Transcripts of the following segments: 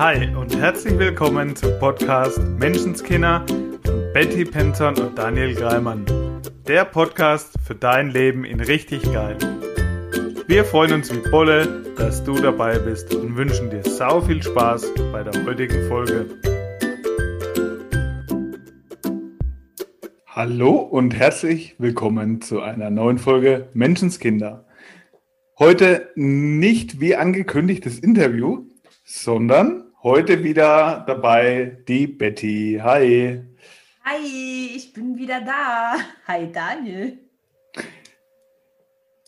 Hi und herzlich willkommen zum Podcast Menschenskinder von Betty Penton und Daniel Greimann. Der Podcast für dein Leben in richtig geil. Wir freuen uns wie Bolle, dass du dabei bist und wünschen dir sau viel Spaß bei der heutigen Folge. Hallo und herzlich willkommen zu einer neuen Folge Menschenskinder. Heute nicht wie angekündigtes Interview, sondern heute wieder dabei die Betty. Hi. Hi, ich bin wieder da. Hi Daniel.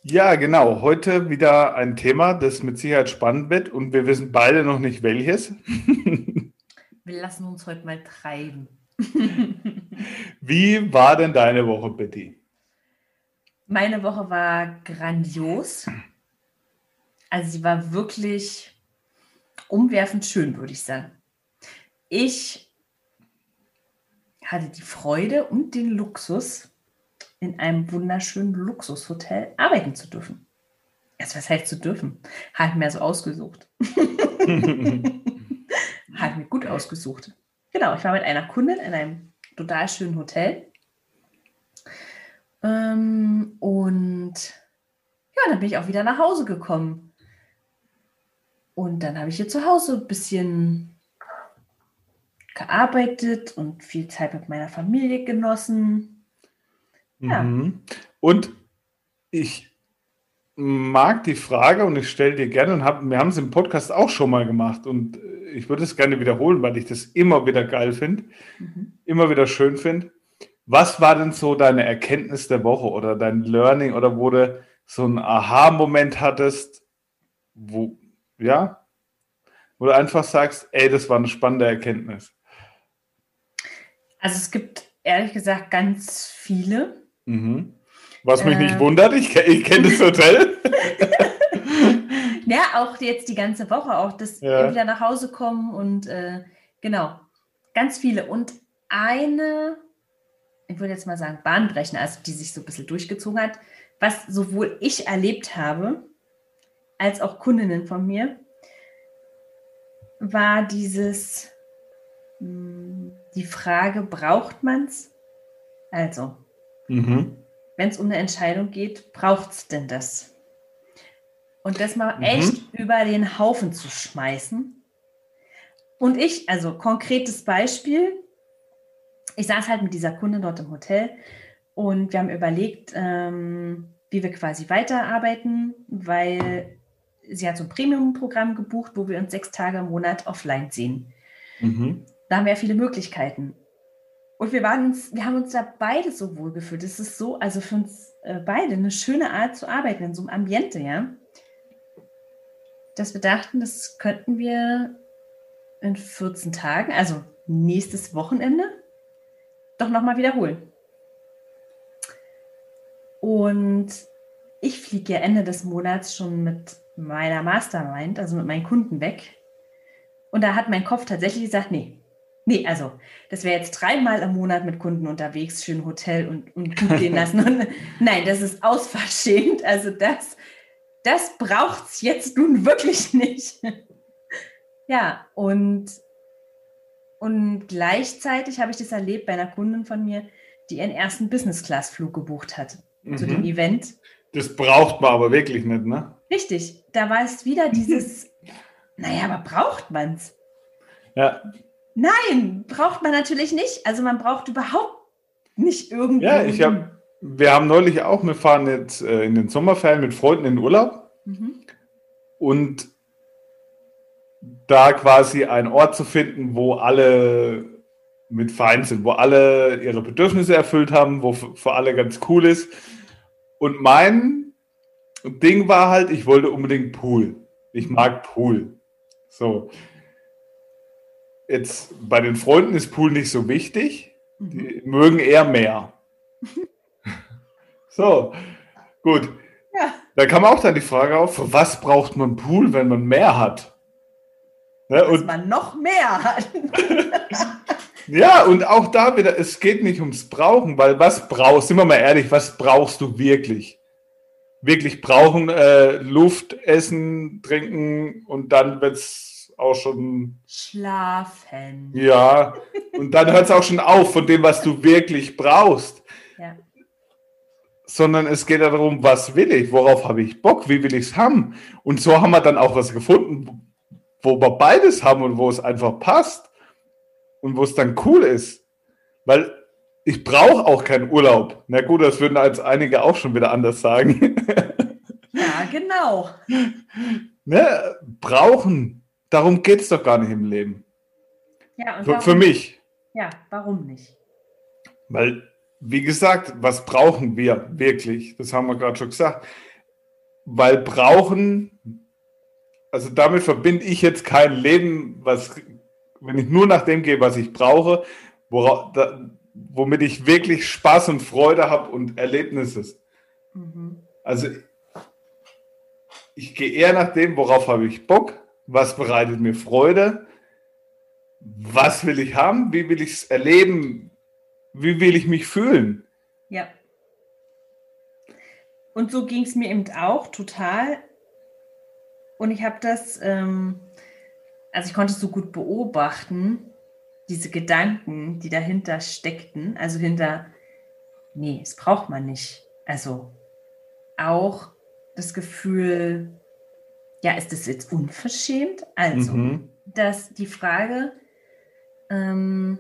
Ja, genau. Heute wieder ein Thema, das mit Sicherheit spannend wird und wir wissen beide noch nicht welches. wir lassen uns heute mal treiben. Wie war denn deine Woche, Betty? Meine Woche war grandios. Also sie war wirklich umwerfend schön, würde ich sagen. Ich hatte die Freude und den Luxus, in einem wunderschönen Luxushotel arbeiten zu dürfen. Also was heißt zu dürfen? Hat mir so ausgesucht. Hat mir gut ausgesucht. Genau, ich war mit einer Kundin in einem total schönen Hotel. Ähm, und ja, dann bin ich auch wieder nach Hause gekommen. Und dann habe ich hier zu Hause ein bisschen gearbeitet und viel Zeit mit meiner Familie genossen. Ja. Mhm. Und ich mag die Frage und ich stelle dir gerne und hab, wir haben es im Podcast auch schon mal gemacht und ich würde es gerne wiederholen, weil ich das immer wieder geil finde, mhm. immer wieder schön finde. Was war denn so deine Erkenntnis der Woche oder dein Learning oder wo du so einen Aha-Moment hattest, wo, ja, wo du einfach sagst, ey, das war eine spannende Erkenntnis? Also es gibt ehrlich gesagt ganz viele. Mhm. Was mich äh, nicht wundert, ich, ich kenne das Hotel. ja, auch jetzt die ganze Woche, auch das ja. wieder nach Hause kommen und äh, genau, ganz viele. Und eine, ich würde jetzt mal sagen, Bahnbrechen, also die sich so ein bisschen durchgezogen hat, was sowohl ich erlebt habe, als auch Kundinnen von mir, war dieses, hm, die Frage, braucht man es? Also, mhm. wenn es um eine Entscheidung geht, braucht es denn das? Und das mal mhm. echt über den Haufen zu schmeißen. Und ich, also konkretes Beispiel, ich saß halt mit dieser Kunde dort im Hotel und wir haben überlegt, ähm, wie wir quasi weiterarbeiten, weil sie hat so ein Premium-Programm gebucht, wo wir uns sechs Tage im Monat offline sehen. Mhm. Da haben wir ja viele Möglichkeiten. Und wir waren uns, wir haben uns da beide so wohl gefühlt. Es ist so, also für uns äh, beide eine schöne Art zu arbeiten in so einem Ambiente, ja. Dass wir dachten, das könnten wir in 14 Tagen, also nächstes Wochenende, doch nochmal wiederholen. Und ich fliege ja Ende des Monats schon mit meiner Mastermind, also mit meinen Kunden weg. Und da hat mein Kopf tatsächlich gesagt, nee, nee, also das wäre jetzt dreimal im Monat mit Kunden unterwegs, schön Hotel und, und gut gehen lassen. Und, nein, das ist ausverschämt. Also das, das braucht es jetzt nun wirklich nicht. ja, und, und gleichzeitig habe ich das erlebt bei einer Kundin von mir, die ihren ersten Business-Class-Flug gebucht hat mhm. zu dem mhm. Event. Das braucht man aber wirklich nicht, ne? Richtig, da war es wieder dieses, naja, aber braucht man es? Ja. Nein, braucht man natürlich nicht. Also man braucht überhaupt nicht irgendwie. Ja, ich habe, wir haben neulich auch, wir fahren jetzt äh, in den Sommerferien mit Freunden in Urlaub mhm. und da quasi einen Ort zu finden, wo alle mit fein sind, wo alle ihre Bedürfnisse erfüllt haben, wo für alle ganz cool ist. Und mein Ding war halt, ich wollte unbedingt Pool. Ich mag Pool. So. Jetzt bei den Freunden ist Pool nicht so wichtig. Die mögen eher mehr. so, gut. Ja. Da kam auch dann die Frage auf, für was braucht man Pool, wenn man mehr hat? Ne? Und man noch mehr hat. ja, und auch da wieder, es geht nicht ums Brauchen, weil was brauchst, sind wir mal ehrlich, was brauchst du wirklich? wirklich brauchen, äh, Luft, Essen, Trinken und dann, wenn es auch schon. Schlafen. Ja, und dann hört es auch schon auf von dem, was du wirklich brauchst. Ja. Sondern es geht darum, was will ich, worauf habe ich Bock, wie will ich es haben. Und so haben wir dann auch was gefunden, wo wir beides haben und wo es einfach passt und wo es dann cool ist. Weil ich brauche auch keinen Urlaub. Na gut, das würden als einige auch schon wieder anders sagen. Ja, genau. Ne? Brauchen, darum geht es doch gar nicht im Leben. Ja, und für, für mich. Ja, warum nicht? Weil, wie gesagt, was brauchen wir wirklich? Das haben wir gerade schon gesagt. Weil brauchen, also damit verbinde ich jetzt kein Leben, was, wenn ich nur nach dem gehe, was ich brauche, worauf, da, womit ich wirklich Spaß und Freude habe und Erlebnisse. Mhm. Also ich gehe eher nach dem, worauf habe ich Bock, was bereitet mir Freude, was will ich haben, wie will ich es erleben, wie will ich mich fühlen. Ja. Und so ging es mir eben auch total. Und ich habe das, ähm, also ich konnte es so gut beobachten, diese Gedanken, die dahinter steckten, also hinter, nee, das braucht man nicht. Also auch das Gefühl, ja, ist das jetzt unverschämt? Also, mhm. dass die Frage, ähm,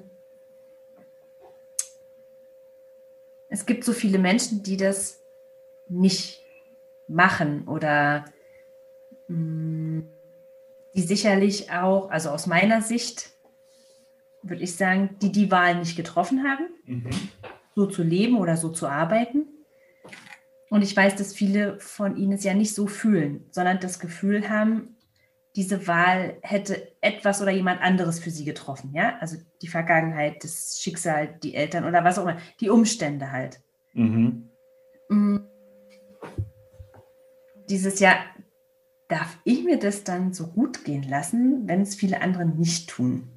es gibt so viele Menschen, die das nicht machen oder mh, mm, die sicherlich auch, also aus meiner Sicht, würde ich sagen, die die Wahl nicht getroffen haben, mhm. so zu leben oder so zu arbeiten. Und ich weiß, dass viele von ihnen es ja nicht so fühlen, sondern das Gefühl haben, diese Wahl hätte etwas oder jemand anderes für sie getroffen. Ja, also die Vergangenheit, das Schicksal, die Eltern oder was auch immer, die Umstände halt. Mhm. Mm. Dieses Jahr darf ich mir das dann so gut gehen lassen, wenn es viele andere nicht tun.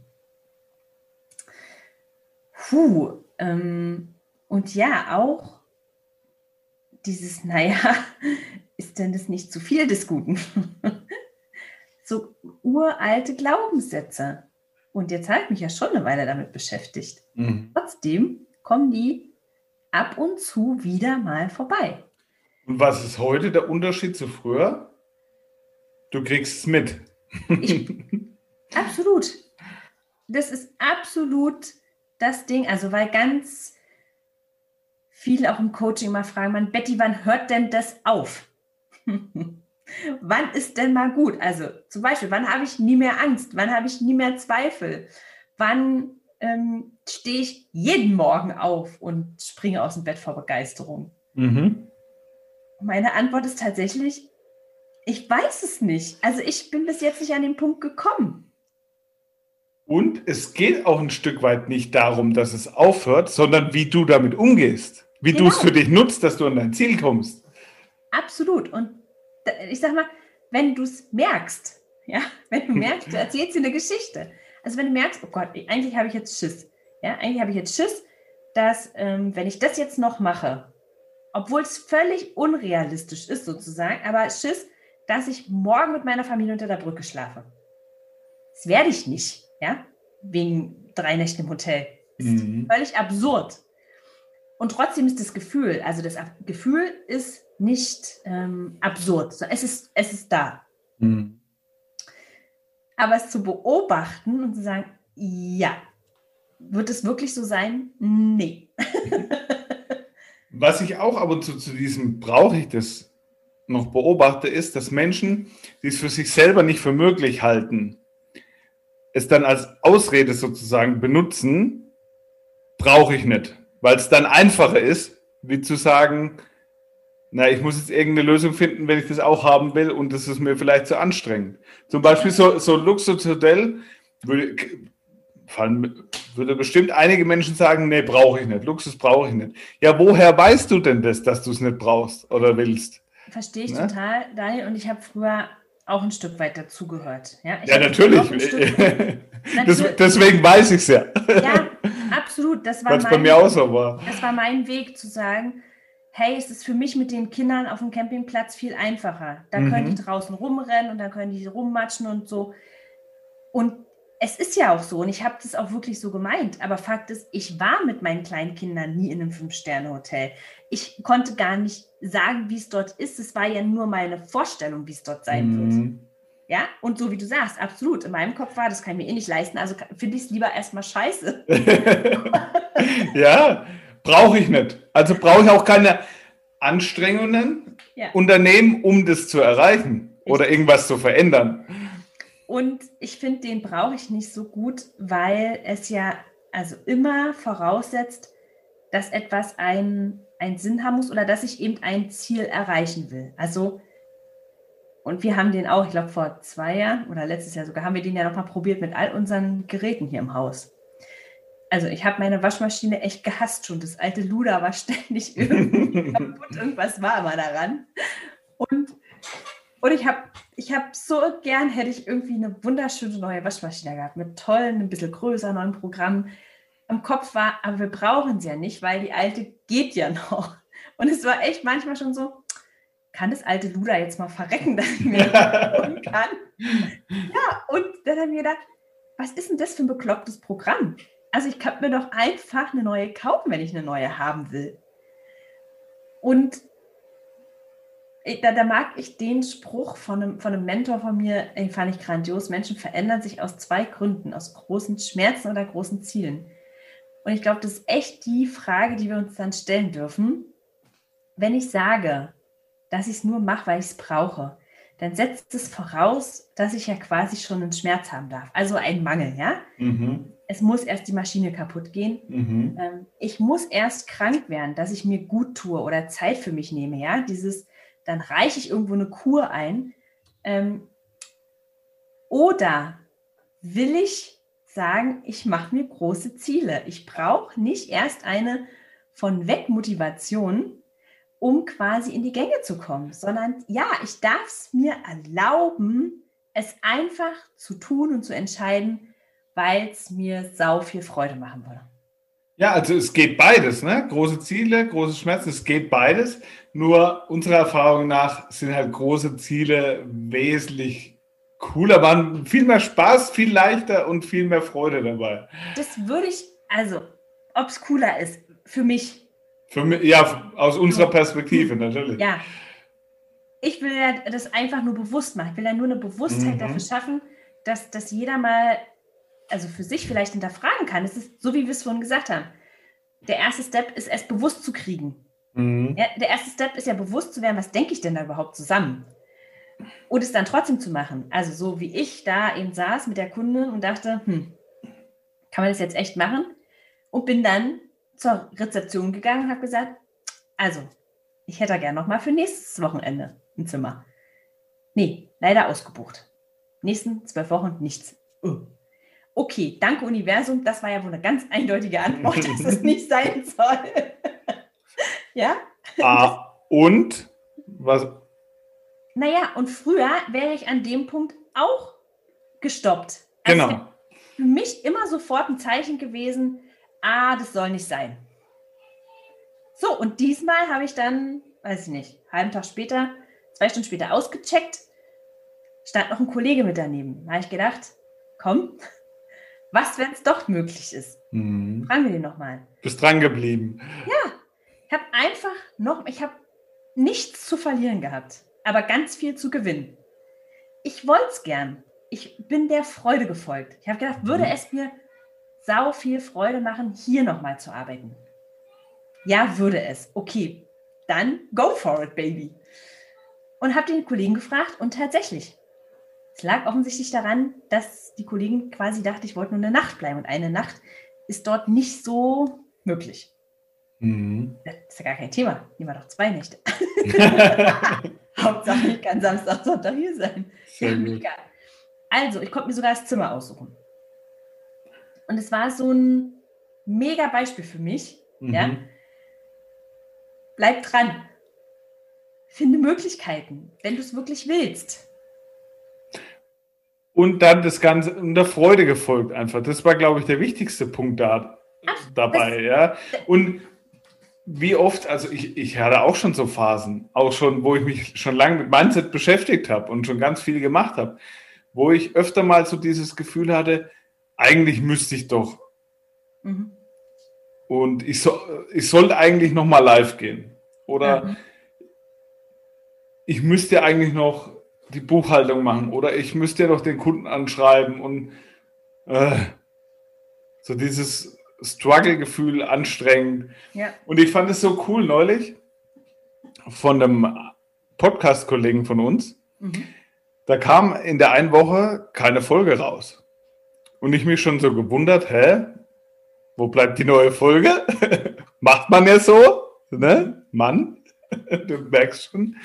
Puh, ähm, und ja, auch dieses, naja, ist denn das nicht zu viel des Guten? so uralte Glaubenssätze. Und jetzt habe ich mich ja schon eine Weile damit beschäftigt. Mhm. Trotzdem kommen die ab und zu wieder mal vorbei. Und was ist heute der Unterschied zu früher? Du kriegst es mit. Ich, absolut. Das ist absolut das Ding. Also, weil ganz viele auch im Coaching mal fragen, man, Betty, wann hört denn das auf? wann ist denn mal gut? Also zum Beispiel, wann habe ich nie mehr Angst? Wann habe ich nie mehr Zweifel? Wann ähm, stehe ich jeden Morgen auf und springe aus dem Bett vor Begeisterung? Mhm. Meine Antwort ist tatsächlich, ich weiß es nicht. Also ich bin bis jetzt nicht an den Punkt gekommen. Und es geht auch ein Stück weit nicht darum, dass es aufhört, sondern wie du damit umgehst. Wie genau. du es für dich nutzt, dass du an dein Ziel kommst. Absolut. Und ich sag mal, wenn du es merkst, ja, wenn du merkst, du erzählst dir eine Geschichte. Also wenn du merkst, oh Gott, eigentlich habe ich jetzt Schiss. Ja, eigentlich habe ich jetzt Schiss, dass ähm, wenn ich das jetzt noch mache, obwohl es völlig unrealistisch ist sozusagen, aber Schiss, dass ich morgen mit meiner Familie unter der Brücke schlafe. Das werde ich nicht, ja, wegen drei Nächten im Hotel. Das mhm. ist völlig absurd. Und trotzdem ist das Gefühl, also das Gefühl ist nicht ähm, absurd, es ist, es ist da. Mhm. Aber es zu beobachten und zu sagen, ja, wird es wirklich so sein? Nee. Was ich auch ab und zu zu diesem brauche ich das noch beobachte, ist, dass Menschen, die es für sich selber nicht für möglich halten, es dann als Ausrede sozusagen benutzen, brauche ich nicht weil es dann einfacher ist, wie zu sagen, na, ich muss jetzt irgendeine Lösung finden, wenn ich das auch haben will und das ist mir vielleicht zu anstrengend. Zum Beispiel so, so Luxushotel würde, fallen, würde bestimmt einige Menschen sagen, nee, brauche ich nicht, Luxus brauche ich nicht. Ja, woher weißt du denn das, dass du es nicht brauchst oder willst? Verstehe ich ne? total, Daniel, und ich habe früher auch ein Stück weit dazugehört. Ja, ja natürlich. Stück, deswegen weiß ich es ja. Ja, absolut. Das war, mein, bei mir auch so war. das war mein Weg zu sagen, hey, es ist für mich mit den Kindern auf dem Campingplatz viel einfacher. Da mhm. können die draußen rumrennen und da können die rummatschen und so. Und es ist ja auch so, und ich habe das auch wirklich so gemeint, aber Fakt ist, ich war mit meinen kleinen Kindern nie in einem Fünf-Sterne-Hotel. Ich konnte gar nicht sagen, wie es dort ist. Es war ja nur meine Vorstellung, wie es dort sein mhm. wird. Ja, und so wie du sagst, absolut. In meinem Kopf war, das kann ich mir eh nicht leisten, also finde ich es lieber erstmal scheiße. ja, brauche ich nicht. Also brauche ich auch keine Anstrengungen ja. unternehmen, um das zu erreichen ich oder irgendwas zu verändern. Und ich finde, den brauche ich nicht so gut, weil es ja also immer voraussetzt, dass etwas einen, einen Sinn haben muss oder dass ich eben ein Ziel erreichen will. Also, und wir haben den auch, ich glaube, vor zwei Jahren oder letztes Jahr sogar, haben wir den ja nochmal probiert mit all unseren Geräten hier im Haus. Also ich habe meine Waschmaschine echt gehasst schon. Das alte Luder war ständig irgendwie kaputt, irgendwas war immer daran. Und und ich habe ich hab so gern, hätte ich irgendwie eine wunderschöne neue Waschmaschine gehabt, mit tollen, ein bisschen größer neuen Programmen. Am Kopf war, aber wir brauchen sie ja nicht, weil die alte geht ja noch. Und es war echt manchmal schon so, kann das alte Luder jetzt mal verrecken, dass ich mir kann? Ja, und dann haben wir gedacht, was ist denn das für ein beklopptes Programm? Also ich kann mir doch einfach eine neue kaufen, wenn ich eine neue haben will. Und da, da, mag ich den Spruch von einem, von einem Mentor von mir, den fand ich grandios. Menschen verändern sich aus zwei Gründen, aus großen Schmerzen oder großen Zielen. Und ich glaube, das ist echt die Frage, die wir uns dann stellen dürfen. Wenn ich sage, dass ich es nur mache, weil ich es brauche, dann setzt es voraus, dass ich ja quasi schon einen Schmerz haben darf. Also einen Mangel, ja? Mhm. Es muss erst die Maschine kaputt gehen. Mhm. Ähm, ich muss erst krank werden, dass ich mir gut tue oder Zeit für mich nehme, ja? Dieses, dann reiche ich irgendwo eine Kur ein. Ähm, oder will ich sagen, ich mache mir große Ziele. Ich brauche nicht erst eine von weg Motivation, um quasi in die Gänge zu kommen, sondern ja, ich darf es mir erlauben, es einfach zu tun und zu entscheiden, weil es mir sau viel Freude machen würde. Ja, also es geht beides, ne? Große Ziele, große Schmerzen, es geht beides. Nur unserer Erfahrung nach sind halt große Ziele wesentlich cooler, waren viel mehr Spaß, viel leichter und viel mehr Freude dabei. Das würde ich, also, ob es cooler ist, für mich. Für mich, ja, aus unserer Perspektive natürlich. Ja. Ich will ja das einfach nur bewusst machen. Ich will ja nur eine Bewusstheit mhm. dafür schaffen, dass, dass jeder mal also für sich vielleicht hinterfragen kann. Es ist so, wie wir es vorhin gesagt haben. Der erste Step ist, es bewusst zu kriegen. Mhm. Ja, der erste Step ist ja bewusst zu werden, was denke ich denn da überhaupt zusammen? Und es dann trotzdem zu machen. Also so wie ich da eben saß mit der Kundin und dachte, hm, kann man das jetzt echt machen? Und bin dann zur Rezeption gegangen und habe gesagt, also, ich hätte gerne noch mal für nächstes Wochenende ein Zimmer. Nee, leider ausgebucht. Nächsten zwölf Wochen nichts. Uh. Okay, danke Universum, das war ja wohl eine ganz eindeutige Antwort, dass es nicht sein soll. Ja? Ah, und? Was? Naja, und früher wäre ich an dem Punkt auch gestoppt. Also genau. Für mich immer sofort ein Zeichen gewesen, ah, das soll nicht sein. So, und diesmal habe ich dann, weiß ich nicht, halben Tag später, zwei Stunden später ausgecheckt, stand noch ein Kollege mit daneben. Da habe ich gedacht, komm, was, wenn es doch möglich ist? Mhm. Fragen wir den nochmal. Bist dran geblieben. Ja, ich habe einfach noch, ich habe nichts zu verlieren gehabt, aber ganz viel zu gewinnen. Ich wollte es gern. Ich bin der Freude gefolgt. Ich habe gedacht, würde mhm. es mir sau viel Freude machen, hier nochmal zu arbeiten? Ja, würde es. Okay, dann go for it, baby. Und habe den Kollegen gefragt und tatsächlich, es lag offensichtlich daran, dass die Kollegin quasi dachte, ich wollte nur eine Nacht bleiben. Und eine Nacht ist dort nicht so möglich. Mhm. Das ist ja gar kein Thema. Nehmen wir doch zwei Nächte. Hauptsache, ich kann Samstag, Sonntag hier sein. Ja, also, ich konnte mir sogar das Zimmer aussuchen. Und es war so ein mega Beispiel für mich. Mhm. Ja? Bleib dran. Finde Möglichkeiten, wenn du es wirklich willst und dann das Ganze in der Freude gefolgt einfach. Das war, glaube ich, der wichtigste Punkt da, Ach, dabei. Ja. Und wie oft, also ich, ich hatte auch schon so Phasen, auch schon, wo ich mich schon lange mit Mindset beschäftigt habe und schon ganz viel gemacht habe. wo ich öfter mal so dieses Gefühl hatte, eigentlich müsste ich doch. Mhm. Und ich, so, ich sollte eigentlich noch mal live gehen. Oder mhm. ich müsste eigentlich noch die Buchhaltung machen. Oder ich müsste ja noch den Kunden anschreiben. Und äh, so dieses Struggle-Gefühl anstrengend. Ja. Und ich fand es so cool neulich von einem Podcast-Kollegen von uns. Mhm. Da kam in der einen Woche keine Folge raus. Und ich mich schon so gewundert, hä? Wo bleibt die neue Folge? Macht man ja so, ne? Mann, du merkst schon.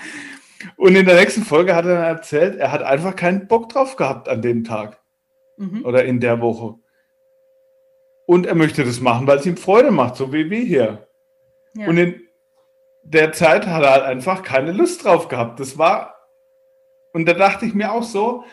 Und in der nächsten Folge hat er dann erzählt, er hat einfach keinen Bock drauf gehabt an dem Tag mhm. oder in der Woche. Und er möchte das machen, weil es ihm Freude macht, so wie wir hier. Ja. Und in der Zeit hat er halt einfach keine Lust drauf gehabt. Das war, und da dachte ich mir auch so,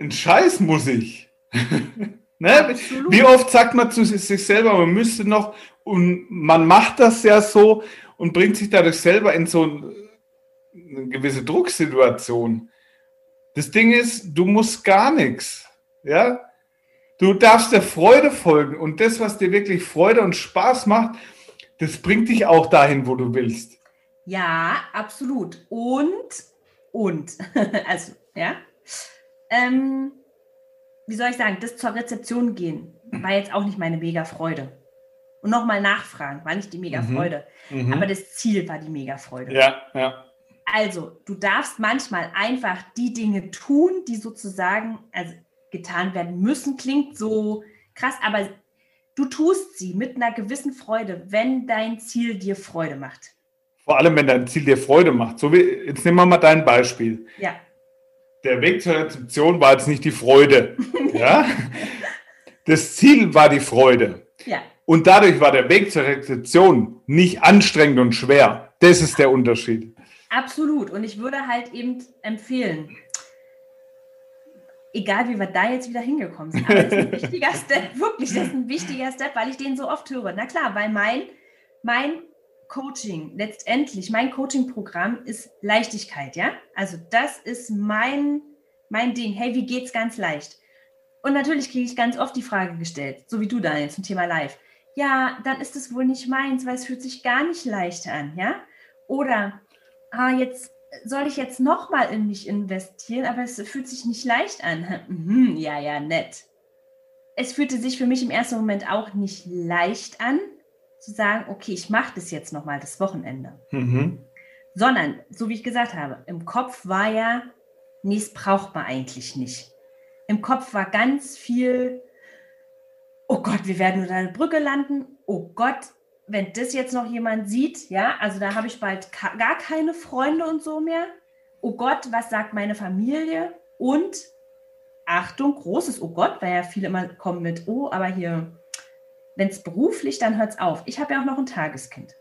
ein Scheiß muss ich. ne? Wie oft sagt man zu sich selber, man müsste noch, und man macht das ja so und bringt sich dadurch selber in so eine gewisse Drucksituation. Das Ding ist, du musst gar nichts. Ja? Du darfst der Freude folgen und das, was dir wirklich Freude und Spaß macht, das bringt dich auch dahin, wo du willst. Ja, absolut. Und, und, also, ja. Ähm, wie soll ich sagen, das zur Rezeption gehen war jetzt auch nicht meine mega Freude. Und nochmal nachfragen, war nicht die mega mhm. Freude. Mhm. Aber das Ziel war die mega Freude. Ja, ja. Also, du darfst manchmal einfach die Dinge tun, die sozusagen also, getan werden müssen. Klingt so krass, aber du tust sie mit einer gewissen Freude, wenn dein Ziel dir Freude macht. Vor allem, wenn dein Ziel dir Freude macht. So wie, jetzt nehmen wir mal dein Beispiel. Ja. Der Weg zur Rezeption war jetzt nicht die Freude. ja? Das Ziel war die Freude. Ja. Und dadurch war der Weg zur Rezeption nicht anstrengend und schwer. Das ist der Unterschied. Absolut. Und ich würde halt eben empfehlen, egal wie wir da jetzt wieder hingekommen sind, aber das ist ein wichtiger Step, wirklich, das ist ein wichtiger Step, weil ich den so oft höre. Na klar, weil mein, mein Coaching, letztendlich, mein Coaching-Programm ist Leichtigkeit, ja? Also das ist mein, mein Ding. Hey, wie geht's ganz leicht? Und natürlich kriege ich ganz oft die Frage gestellt, so wie du, Daniel, zum Thema Live. Ja, dann ist es wohl nicht meins, weil es fühlt sich gar nicht leicht an, ja? Oder, ah, jetzt soll ich jetzt nochmal in mich investieren, aber es fühlt sich nicht leicht an. Mhm, ja, ja, nett. Es fühlte sich für mich im ersten Moment auch nicht leicht an, zu sagen, okay, ich mache das jetzt nochmal das Wochenende. Mhm. Sondern, so wie ich gesagt habe, im Kopf war ja, nee, es braucht man eigentlich nicht. Im Kopf war ganz viel, oh Gott, wir werden unter einer Brücke landen. Oh Gott, wenn das jetzt noch jemand sieht, ja, also da habe ich bald gar keine Freunde und so mehr. Oh Gott, was sagt meine Familie? Und Achtung, großes Oh Gott, weil ja viele immer kommen mit, oh, aber hier, wenn es beruflich, dann hört es auf. Ich habe ja auch noch ein Tageskind.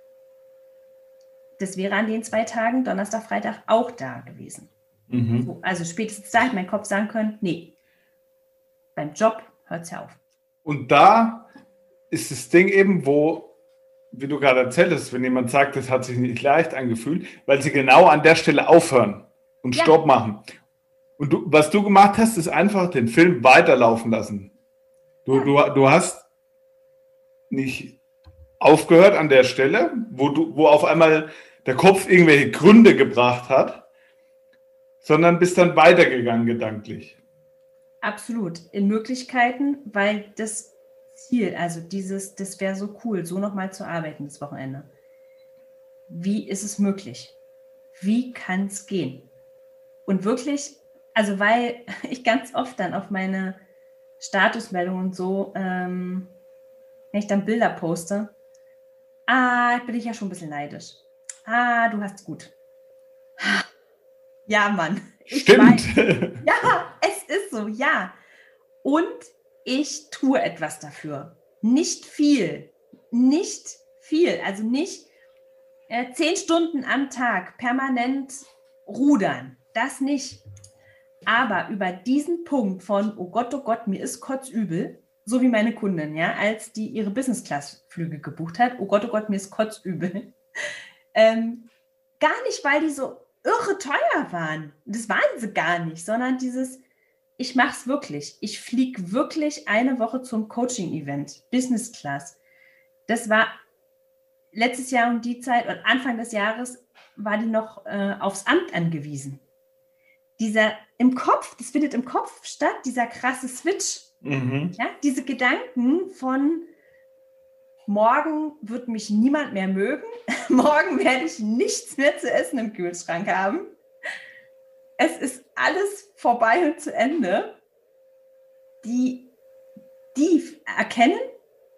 Das wäre an den zwei Tagen, Donnerstag, Freitag, auch da gewesen. Mhm. So, also spätestens da hätte mein Kopf sagen können, nee, beim Job hört es ja auf. Und da ist das Ding eben, wo wie du gerade erzählt hast, wenn jemand sagt, das hat sich nicht leicht angefühlt, weil sie genau an der Stelle aufhören und ja. Stopp machen. Und du, was du gemacht hast, ist einfach den Film weiterlaufen lassen. Du, ja. du, du hast nicht aufgehört an der Stelle, wo, du, wo auf einmal der Kopf irgendwelche Gründe gebracht hat, sondern bist dann weitergegangen gedanklich. Absolut. In Möglichkeiten, weil das Ziel, also dieses, das wäre so cool, so nochmal zu arbeiten das Wochenende. Wie ist es möglich? Wie kann es gehen? Und wirklich, also weil ich ganz oft dann auf meine Statusmeldungen und so, ähm, wenn ich dann Bilder poste, ah, bin ich ja schon ein bisschen neidisch. Ah, du hast gut. Ja, Mann. Stimmt. Mein, ja, es ist so, ja. Und ich tue etwas dafür. Nicht viel. Nicht viel. Also nicht äh, zehn Stunden am Tag permanent rudern. Das nicht. Aber über diesen Punkt von, oh Gott, oh Gott, mir ist kotzübel, so wie meine Kundin, ja, als die ihre Business-Class-Flüge gebucht hat, oh Gott, oh Gott, mir ist kotzübel. Ähm, gar nicht, weil die so irre teuer waren. Das waren sie gar nicht, sondern dieses, ich mache es wirklich. Ich fliege wirklich eine Woche zum Coaching-Event, Business Class. Das war letztes Jahr um die Zeit und Anfang des Jahres war die noch äh, aufs Amt angewiesen. Dieser im Kopf, das findet im Kopf statt, dieser krasse Switch. Mhm. Ja, diese Gedanken von morgen wird mich niemand mehr mögen, morgen werde ich nichts mehr zu essen im Kühlschrank haben. Es ist alles vorbei und zu Ende. Die, die erkennen,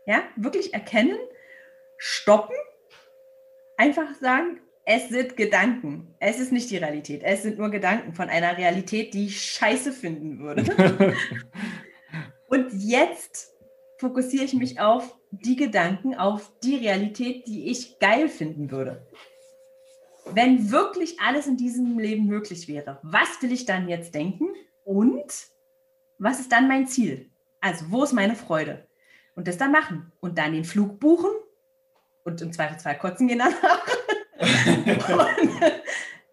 ja, wirklich erkennen, stoppen, einfach sagen, es sind Gedanken. Es ist nicht die Realität. Es sind nur Gedanken von einer Realität, die ich scheiße finden würde. Und jetzt fokussiere ich mich auf die Gedanken, auf die Realität, die ich geil finden würde. Wenn wirklich alles in diesem Leben möglich wäre, was will ich dann jetzt denken und was ist dann mein Ziel? Also, wo ist meine Freude? Und das dann machen und dann den Flug buchen und im Zweifelsfall kotzen gehen danach. und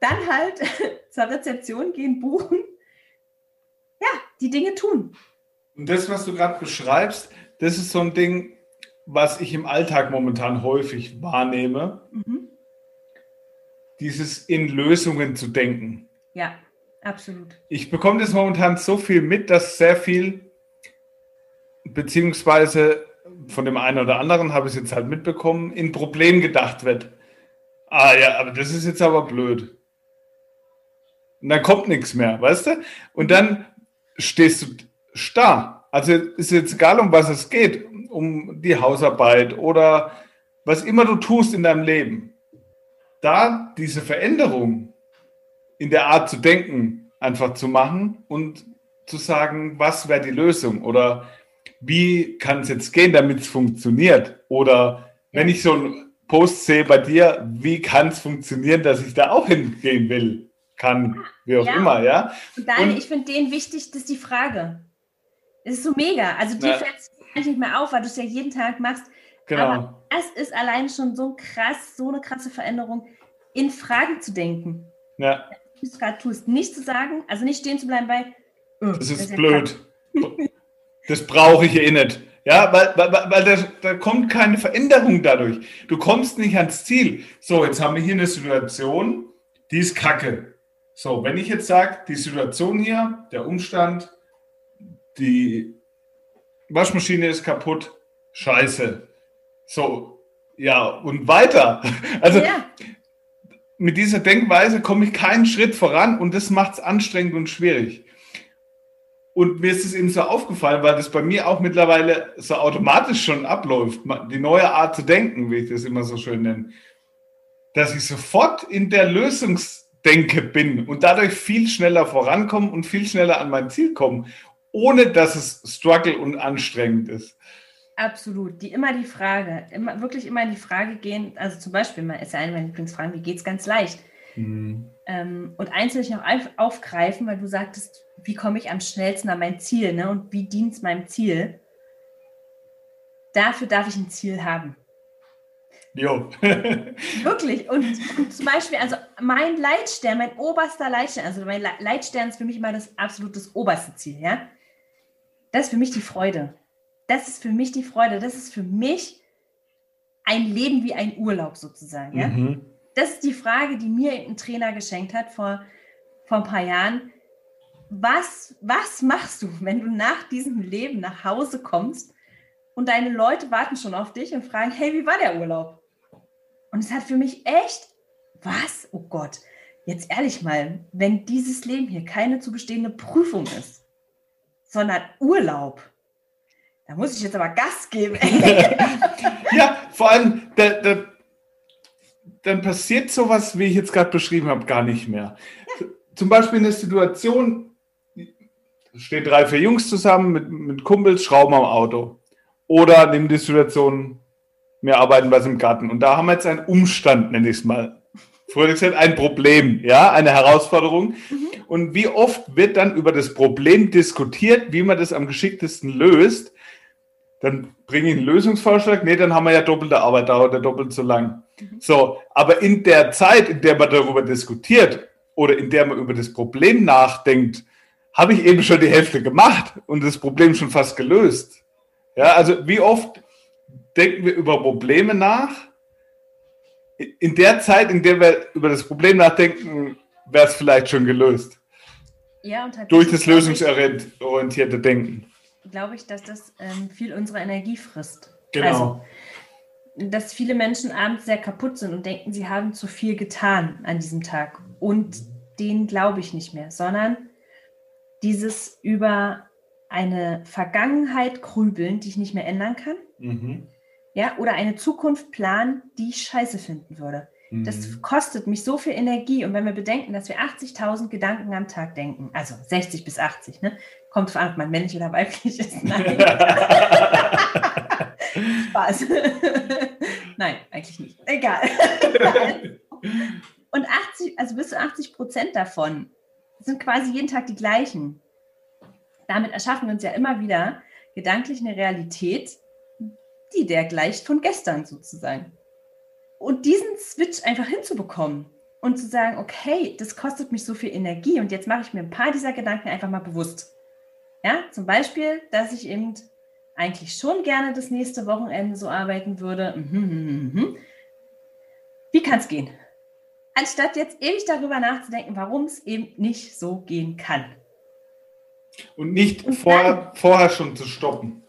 dann halt zur Rezeption gehen, buchen. Ja, die Dinge tun. Und das, was du gerade beschreibst, das ist so ein Ding, was ich im Alltag momentan häufig wahrnehme. Mhm. Dieses in Lösungen zu denken. Ja, absolut. Ich bekomme das momentan so viel mit, dass sehr viel, beziehungsweise von dem einen oder anderen habe ich es jetzt halt mitbekommen, in Problem gedacht wird. Ah ja, aber das ist jetzt aber blöd. Und dann kommt nichts mehr, weißt du? Und dann stehst du starr. Also ist jetzt egal, um was es geht, um die Hausarbeit oder was immer du tust in deinem Leben. Da diese Veränderung in der Art zu denken einfach zu machen und zu sagen, was wäre die Lösung oder wie kann es jetzt gehen, damit es funktioniert? Oder wenn ich so ein Post sehe bei dir, wie kann es funktionieren, dass ich da auch hingehen will, kann, wie auch ja. immer, ja. Und dann, ich finde den wichtig, das ist die Frage. Es ist so mega. Also dir fällt es nicht mehr auf, weil du es ja jeden Tag machst. Genau. Aber es ist allein schon so krass, so eine krasse Veränderung, in Fragen zu denken. Ja. Was du gerade tust, nicht zu sagen, also nicht stehen zu bleiben bei. Oh, das, ist das blöd. das brauche ich eh nicht. Ja, weil, weil, weil da, da kommt keine Veränderung dadurch. Du kommst nicht ans Ziel. So, jetzt haben wir hier eine Situation, die ist kacke. So, wenn ich jetzt sage, die Situation hier, der Umstand, die Waschmaschine ist kaputt, scheiße. So, ja, und weiter. Also ja. mit dieser Denkweise komme ich keinen Schritt voran und das macht es anstrengend und schwierig. Und mir ist es eben so aufgefallen, weil das bei mir auch mittlerweile so automatisch schon abläuft, die neue Art zu denken, wie ich das immer so schön nenne, dass ich sofort in der Lösungsdenke bin und dadurch viel schneller vorankomme und viel schneller an mein Ziel komme, ohne dass es struggle und anstrengend ist. Absolut. Die immer die Frage, immer, wirklich immer in die Frage gehen, also zum Beispiel, ist ja eine meiner Lieblingsfragen, wie geht es ganz leicht? Mhm. Ähm, und eins will ich noch aufgreifen, weil du sagtest, wie komme ich am schnellsten an mein Ziel ne? und wie dient es meinem Ziel? Dafür darf ich ein Ziel haben. Jo. Wirklich. Und, und, zum Beispiel, also mein Leitstern, mein oberster Leitstern, also mein Leitstern ist für mich immer das absolut das oberste Ziel, ja. Das ist für mich die Freude. Das ist für mich die Freude. Das ist für mich ein Leben wie ein Urlaub sozusagen, ja. Mhm das ist die Frage, die mir ein Trainer geschenkt hat vor, vor ein paar Jahren. Was, was machst du, wenn du nach diesem Leben nach Hause kommst und deine Leute warten schon auf dich und fragen, hey, wie war der Urlaub? Und es hat für mich echt, was? Oh Gott, jetzt ehrlich mal, wenn dieses Leben hier keine zu bestehende Prüfung ist, sondern Urlaub, da muss ich jetzt aber Gas geben. ja, vor allem, der, der dann passiert sowas, wie ich jetzt gerade beschrieben habe, gar nicht mehr. Ja. Zum Beispiel eine Situation, stehen drei, vier Jungs zusammen mit, mit Kumpels, schrauben am Auto. Oder nehmen die Situation, wir arbeiten was im Garten. Und da haben wir jetzt einen Umstand, nenne ich es mal. Früher gesagt, ein Problem, ja, eine Herausforderung. Mhm. Und wie oft wird dann über das Problem diskutiert, wie man das am geschicktesten löst? Dann bringe ich einen Lösungsvorschlag. Nee, dann haben wir ja doppelte Arbeit, dauert ja doppelt so lang. Mhm. So, aber in der Zeit, in der man darüber diskutiert oder in der man über das Problem nachdenkt, habe ich eben schon die Hälfte gemacht und das Problem schon fast gelöst. Ja, also wie oft denken wir über Probleme nach? In der Zeit, in der wir über das Problem nachdenken, wäre es vielleicht schon gelöst. Ja, und durch das lösungsorientierte Denken. Glaube ich, dass das ähm, viel unserer Energie frisst. Genau. Also, dass viele Menschen abends sehr kaputt sind und denken, sie haben zu viel getan an diesem Tag. Und denen glaube ich nicht mehr, sondern dieses über eine Vergangenheit grübeln, die ich nicht mehr ändern kann. Mhm. Ja, oder eine Zukunft planen, die ich scheiße finden würde. Mhm. Das kostet mich so viel Energie. Und wenn wir bedenken, dass wir 80.000 Gedanken am Tag denken, also 60 bis 80, ne? kommt drauf an, ob man männlich oder weiblich ist. Nein. Spaß. Nein, eigentlich nicht. Egal. Und 80, also bis zu 80 Prozent davon sind quasi jeden Tag die gleichen. Damit erschaffen wir uns ja immer wieder gedanklich eine Realität, die der gleicht von gestern sozusagen. Und diesen Switch einfach hinzubekommen und zu sagen, okay, das kostet mich so viel Energie und jetzt mache ich mir ein paar dieser Gedanken einfach mal bewusst. Ja, zum Beispiel, dass ich eben eigentlich schon gerne das nächste Wochenende so arbeiten würde. Mhm, mhm, mhm. Wie kann es gehen? Anstatt jetzt ewig darüber nachzudenken, warum es eben nicht so gehen kann. Und nicht und dann, vorher schon zu stoppen.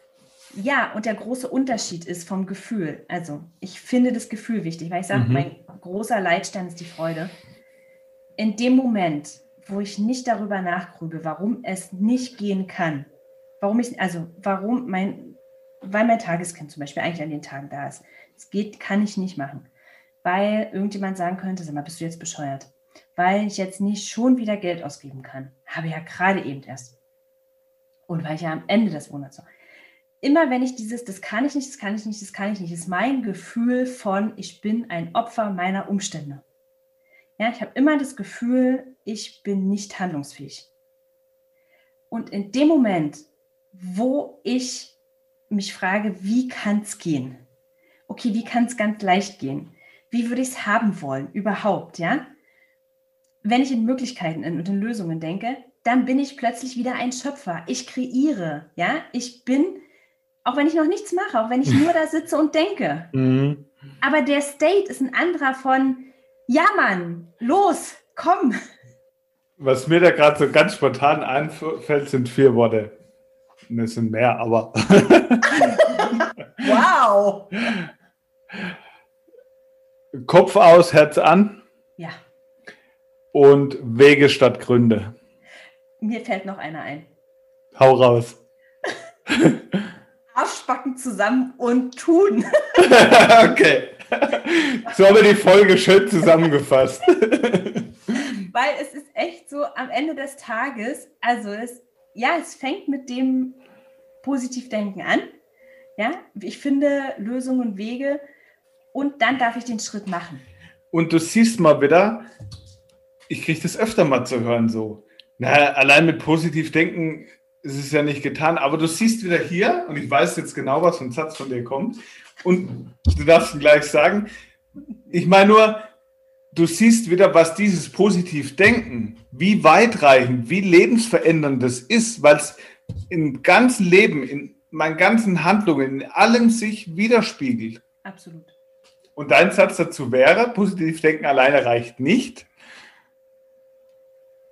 Ja, und der große Unterschied ist vom Gefühl. Also, ich finde das Gefühl wichtig, weil ich sage, mhm. mein großer Leitstein ist die Freude. In dem Moment, wo ich nicht darüber nachgrübe, warum es nicht gehen kann, warum ich, also warum mein, weil mein Tageskind zum Beispiel eigentlich an den Tagen da ist. Es geht, kann ich nicht machen. Weil irgendjemand sagen könnte, sag mal, bist du jetzt bescheuert? Weil ich jetzt nicht schon wieder Geld ausgeben kann. Habe ja gerade eben erst. Und weil ich ja am Ende des Monats noch. Immer wenn ich dieses, das kann ich nicht, das kann ich nicht, das kann ich nicht, ist mein Gefühl von, ich bin ein Opfer meiner Umstände. Ja, ich habe immer das Gefühl, ich bin nicht handlungsfähig. Und in dem Moment, wo ich mich frage, wie kann es gehen? Okay, wie kann es ganz leicht gehen? Wie würde ich es haben wollen überhaupt, ja? Wenn ich in Möglichkeiten und in Lösungen denke, dann bin ich plötzlich wieder ein Schöpfer. Ich kreiere, ja? Ich bin, auch wenn ich noch nichts mache, auch wenn ich nur da sitze und denke. Mhm. Aber der State ist ein anderer von, ja Mann, los, komm. Was mir da gerade so ganz spontan einfällt, sind vier Worte. Es sind mehr, aber. wow! Kopf aus, Herz an. Ja. Und Wege statt Gründe. Mir fällt noch einer ein. Hau raus. Aufspacken zusammen und tun. okay. So haben wir die Folge schön zusammengefasst. Weil es ist echt so am Ende des Tages, also es ja, es fängt mit dem Positivdenken an. Ja, ich finde Lösungen und Wege und dann darf ich den Schritt machen. Und du siehst mal wieder, ich kriege das öfter mal zu hören so. Na, allein mit Positivdenken ist es ja nicht getan, aber du siehst wieder hier, und ich weiß jetzt genau, was für ein Satz von dir kommt, und du darfst ihn gleich sagen. Ich meine nur, du siehst wieder, was dieses Positivdenken, wie weitreichend, wie lebensverändernd das ist, weil es im ganzen Leben, in meinen ganzen Handlungen, in allem sich widerspiegelt. Absolut. Und dein Satz dazu wäre, Positivdenken alleine reicht nicht.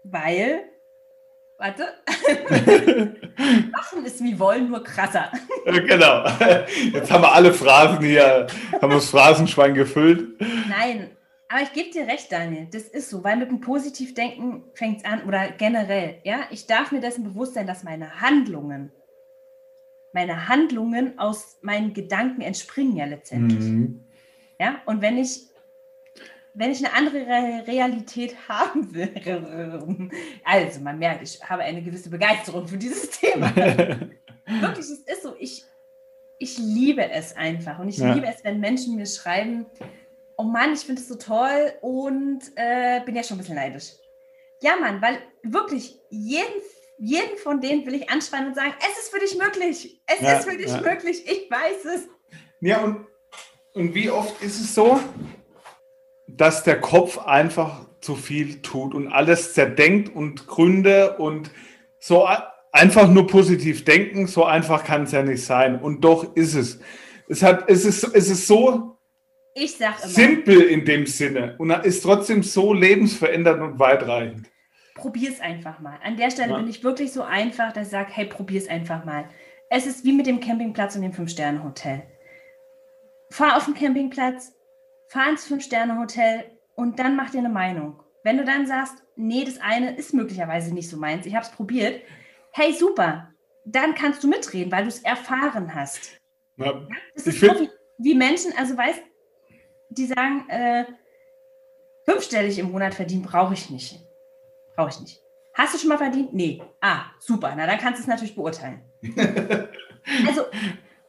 Weil, warte, machen ist wie wollen, nur krasser. genau. Jetzt haben wir alle Phrasen hier, haben das Phrasenschwein gefüllt. Nein, aber ich gebe dir recht, Daniel. Das ist so, weil mit dem Positivdenken fängt es an oder generell. Ja, ich darf mir dessen bewusst sein, dass meine Handlungen, meine Handlungen aus meinen Gedanken entspringen ja letztendlich. Mhm. Ja, und wenn ich, wenn ich eine andere Realität haben will, also man merkt, ich habe eine gewisse Begeisterung für dieses Thema. Wirklich, es ist so, ich, ich liebe es einfach und ich ja. liebe es, wenn Menschen mir schreiben, oh Mann, ich finde es so toll und äh, bin ja schon ein bisschen neidisch. Ja, Mann, weil wirklich jeden, jeden von denen will ich anschreien und sagen, es ist für dich möglich. Es ja, ist für dich ja. möglich. Ich weiß es. Ja, und, und wie oft ist es so, dass der Kopf einfach zu viel tut und alles zerdenkt und Gründe und so einfach nur positiv denken, so einfach kann es ja nicht sein. Und doch ist es. Es, hat, es, ist, es ist so simpel in dem Sinne und ist trotzdem so lebensverändernd und weitreichend. Probier es einfach mal. An der Stelle ja. bin ich wirklich so einfach, dass ich sage, hey, probier es einfach mal. Es ist wie mit dem Campingplatz und dem Fünf-Sterne-Hotel. Fahr auf den Campingplatz, fahr ins Fünf-Sterne-Hotel und dann mach dir eine Meinung. Wenn du dann sagst, nee, das eine ist möglicherweise nicht so meins, ich habe es probiert, hey, super, dann kannst du mitreden, weil du es erfahren hast. Ja, das ist so wie, wie, Menschen, also weißt, die sagen, äh, fünfstellig im Monat verdienen brauche ich nicht. Brauche ich nicht. Hast du schon mal verdient? Nee. Ah, super. Na, dann kannst du es natürlich beurteilen. also,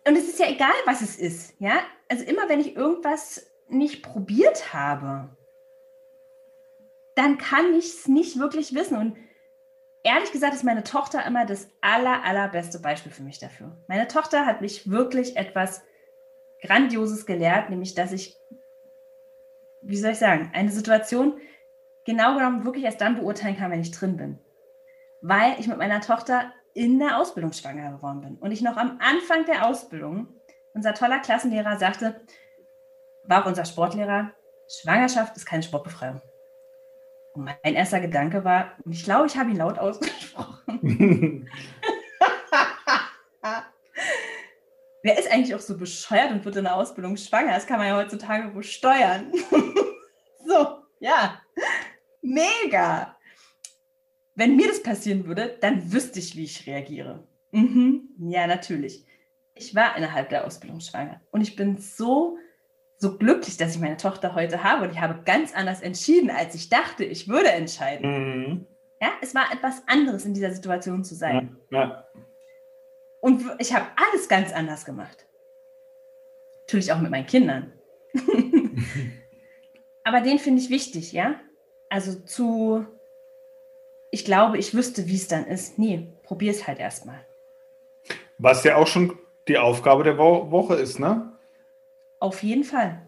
und es ist ja egal, was es ist, ja? Also immer, wenn ich irgendwas nicht probiert habe, dann kann ich es nicht wirklich wissen. Und ehrlich gesagt ist meine Tochter immer das aller, allerbeste Beispiel für mich dafür. Meine Tochter hat mich wirklich etwas Grandioses gelehrt, nämlich, dass ich, wie soll ich sagen, eine Situation genau genommen wirklich erst dann beurteilen kann, wenn ich drin bin. Weil ich mit meiner Tochter in der Ausbildung schwanger geworden bin. Und ich noch am Anfang der Ausbildung, unser toller Klassenlehrer sagte, war auch unser Sportlehrer, Schwangerschaft ist keine Sportbefreiung. Und mein erster Gedanke war, und ich glaube, ich habe ihn laut ausgesprochen. Wer ist eigentlich auch so bescheuert und wird in der Ausbildung schwanger? Das kann man ja heutzutage wohl steuern. so, ja. Mega. Wenn mir das passieren würde, dann wüsste ich, wie ich reagiere. Mhm. Ja, natürlich. Ich war innerhalb der Ausbildung schwanger und ich bin so so glücklich, dass ich meine Tochter heute habe und ich habe ganz anders entschieden, als ich dachte, ich würde entscheiden. Mhm. Ja, es war etwas anderes in dieser Situation zu sein. Ja, ja. Und ich habe alles ganz anders gemacht. Natürlich auch mit meinen Kindern. Aber den finde ich wichtig, ja? Also zu, ich glaube, ich wüsste, wie es dann ist. Nee, probier es halt erstmal. Was ja auch schon die Aufgabe der Wo Woche ist, ne? Auf jeden Fall.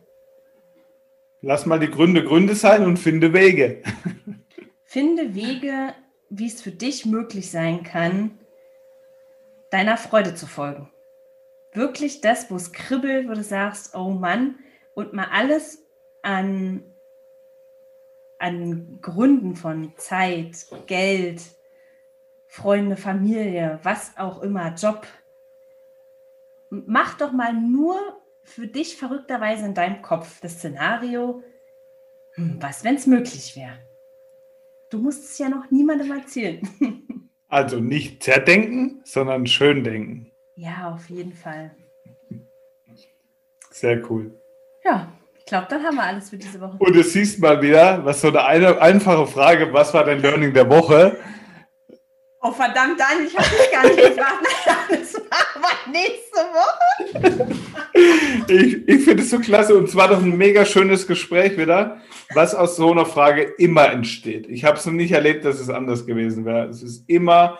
Lass mal die Gründe Gründe sein und finde Wege. finde Wege, wie es für dich möglich sein kann, deiner Freude zu folgen. Wirklich das, wo es kribbelt, wo du sagst, oh Mann, und mal alles an, an Gründen von Zeit, Geld, Freunde, Familie, was auch immer, Job. Mach doch mal nur für dich verrückterweise in deinem Kopf das Szenario, hm, was, wenn es möglich wäre? Du musst es ja noch niemandem erzählen. Also nicht zerdenken, sondern schön denken. Ja, auf jeden Fall. Sehr cool. Ja, ich glaube, dann haben wir alles für diese Woche. Und du siehst mal wieder, was so eine, eine einfache Frage, was war dein Learning der Woche? Oh verdammt, Daniel, ich habe dich gar nicht gefragt. Das wir nächste Woche. Ich, ich finde es so klasse und zwar doch ein mega schönes Gespräch wieder, was aus so einer Frage immer entsteht. Ich habe es noch nicht erlebt, dass es anders gewesen wäre. Es ist immer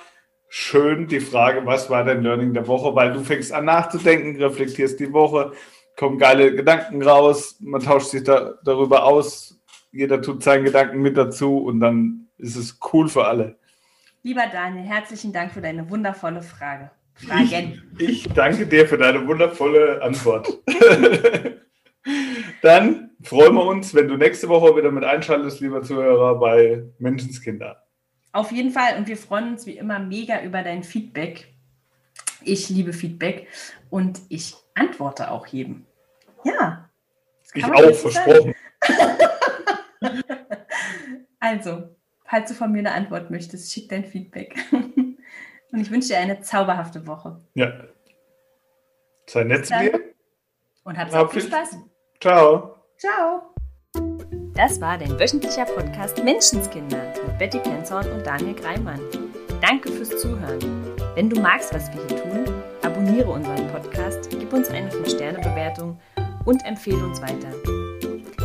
schön die Frage, was war dein Learning der Woche, weil du fängst an nachzudenken, reflektierst die Woche, kommen geile Gedanken raus, man tauscht sich da, darüber aus, jeder tut seinen Gedanken mit dazu und dann ist es cool für alle. Lieber Daniel, herzlichen Dank für deine wundervolle Frage. Fragen. Ich, ich danke dir für deine wundervolle Antwort. Dann freuen wir uns, wenn du nächste Woche wieder mit einschaltest, lieber Zuhörer, bei Menschenskinder. Auf jeden Fall und wir freuen uns wie immer mega über dein Feedback. Ich liebe Feedback und ich antworte auch jedem. Ja. Ich auch, versprochen. also, falls du von mir eine Antwort möchtest, schick dein Feedback. Und ich wünsche dir eine zauberhafte Woche. Ja. Sei nett zu dir. Und hab auch viel Spaß. Ciao. Ciao. Das war dein wöchentlicher Podcast Menschenskinder mit Betty Penzorn und Daniel Greimann. Danke fürs Zuhören. Wenn du magst, was wir hier tun, abonniere unseren Podcast, gib uns eine 5-Sterne-Bewertung und empfehle uns weiter.